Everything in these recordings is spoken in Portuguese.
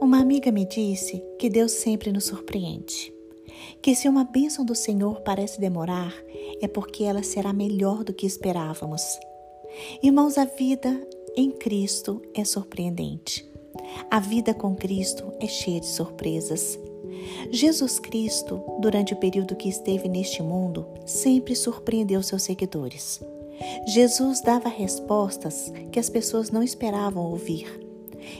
Uma amiga me disse que Deus sempre nos surpreende. Que se uma bênção do Senhor parece demorar, é porque ela será melhor do que esperávamos. Irmãos, a vida em Cristo é surpreendente. A vida com Cristo é cheia de surpresas. Jesus Cristo, durante o período que esteve neste mundo, sempre surpreendeu seus seguidores. Jesus dava respostas que as pessoas não esperavam ouvir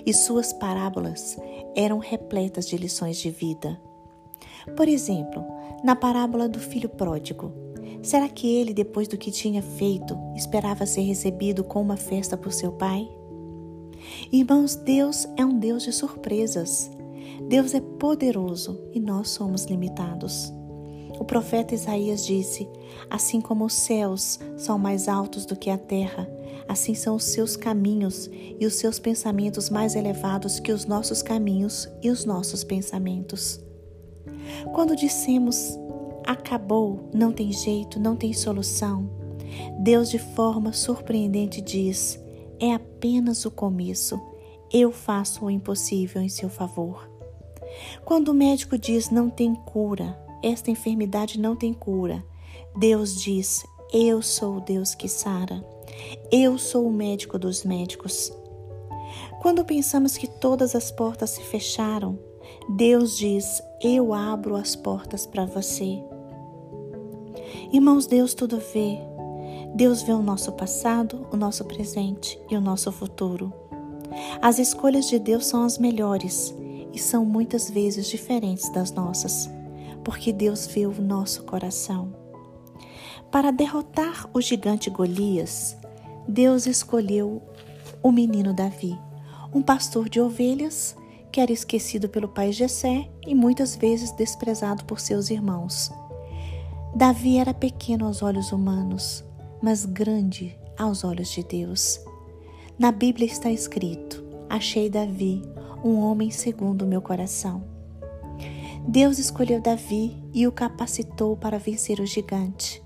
e suas parábolas eram repletas de lições de vida. Por exemplo, na parábola do filho pródigo, será que ele, depois do que tinha feito, esperava ser recebido com uma festa por seu pai? Irmãos, Deus é um Deus de surpresas. Deus é poderoso e nós somos limitados. O profeta Isaías disse: Assim como os céus são mais altos do que a terra, assim são os seus caminhos e os seus pensamentos mais elevados que os nossos caminhos e os nossos pensamentos. Quando dissemos acabou, não tem jeito, não tem solução, Deus de forma surpreendente diz: é apenas o começo. Eu faço o impossível em seu favor. Quando o médico diz não tem cura, esta enfermidade não tem cura, Deus diz: Eu sou o Deus que sara. Eu sou o médico dos médicos. Quando pensamos que todas as portas se fecharam, Deus diz: Eu abro as portas para você. Irmãos, Deus tudo vê. Deus vê o nosso passado, o nosso presente e o nosso futuro. As escolhas de Deus são as melhores e são muitas vezes diferentes das nossas, porque Deus vê o nosso coração. Para derrotar o gigante Golias, Deus escolheu o menino Davi, um pastor de ovelhas que era esquecido pelo pai Jessé e muitas vezes desprezado por seus irmãos. Davi era pequeno aos olhos humanos, mas grande aos olhos de Deus. Na Bíblia está escrito: Achei Davi, um homem segundo o meu coração. Deus escolheu Davi e o capacitou para vencer o gigante.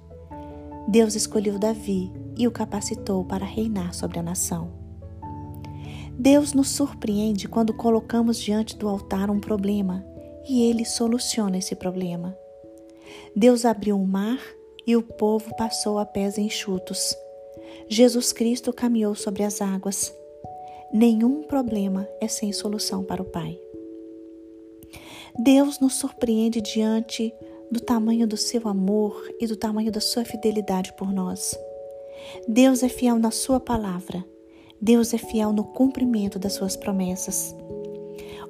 Deus escolheu Davi e o capacitou para reinar sobre a nação. Deus nos surpreende quando colocamos diante do altar um problema e ele soluciona esse problema. Deus abriu o mar e o povo passou a pés enxutos. Jesus Cristo caminhou sobre as águas. Nenhum problema é sem solução para o Pai. Deus nos surpreende diante do tamanho do seu amor e do tamanho da sua fidelidade por nós. Deus é fiel na sua palavra. Deus é fiel no cumprimento das suas promessas.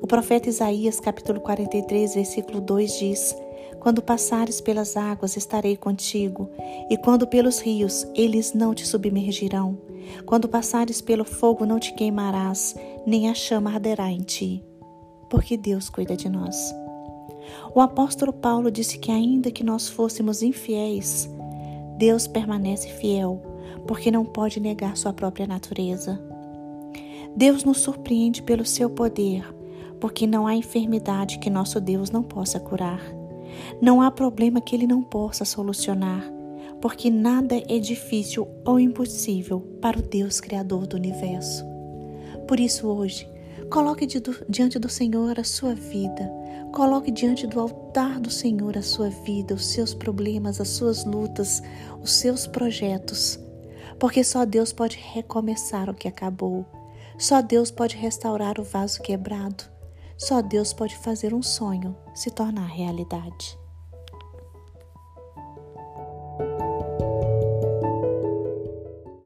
O profeta Isaías, capítulo 43, versículo 2 diz: Quando passares pelas águas, estarei contigo, e quando pelos rios, eles não te submergirão. Quando passares pelo fogo, não te queimarás, nem a chama arderá em ti. Porque Deus cuida de nós. O apóstolo Paulo disse que, ainda que nós fôssemos infiéis, Deus permanece fiel, porque não pode negar sua própria natureza. Deus nos surpreende pelo seu poder, porque não há enfermidade que nosso Deus não possa curar. Não há problema que ele não possa solucionar, porque nada é difícil ou impossível para o Deus Criador do universo. Por isso, hoje, coloque diante do Senhor a sua vida Coloque diante do altar do Senhor a sua vida, os seus problemas, as suas lutas, os seus projetos, porque só Deus pode recomeçar o que acabou. Só Deus pode restaurar o vaso quebrado. Só Deus pode fazer um sonho se tornar realidade.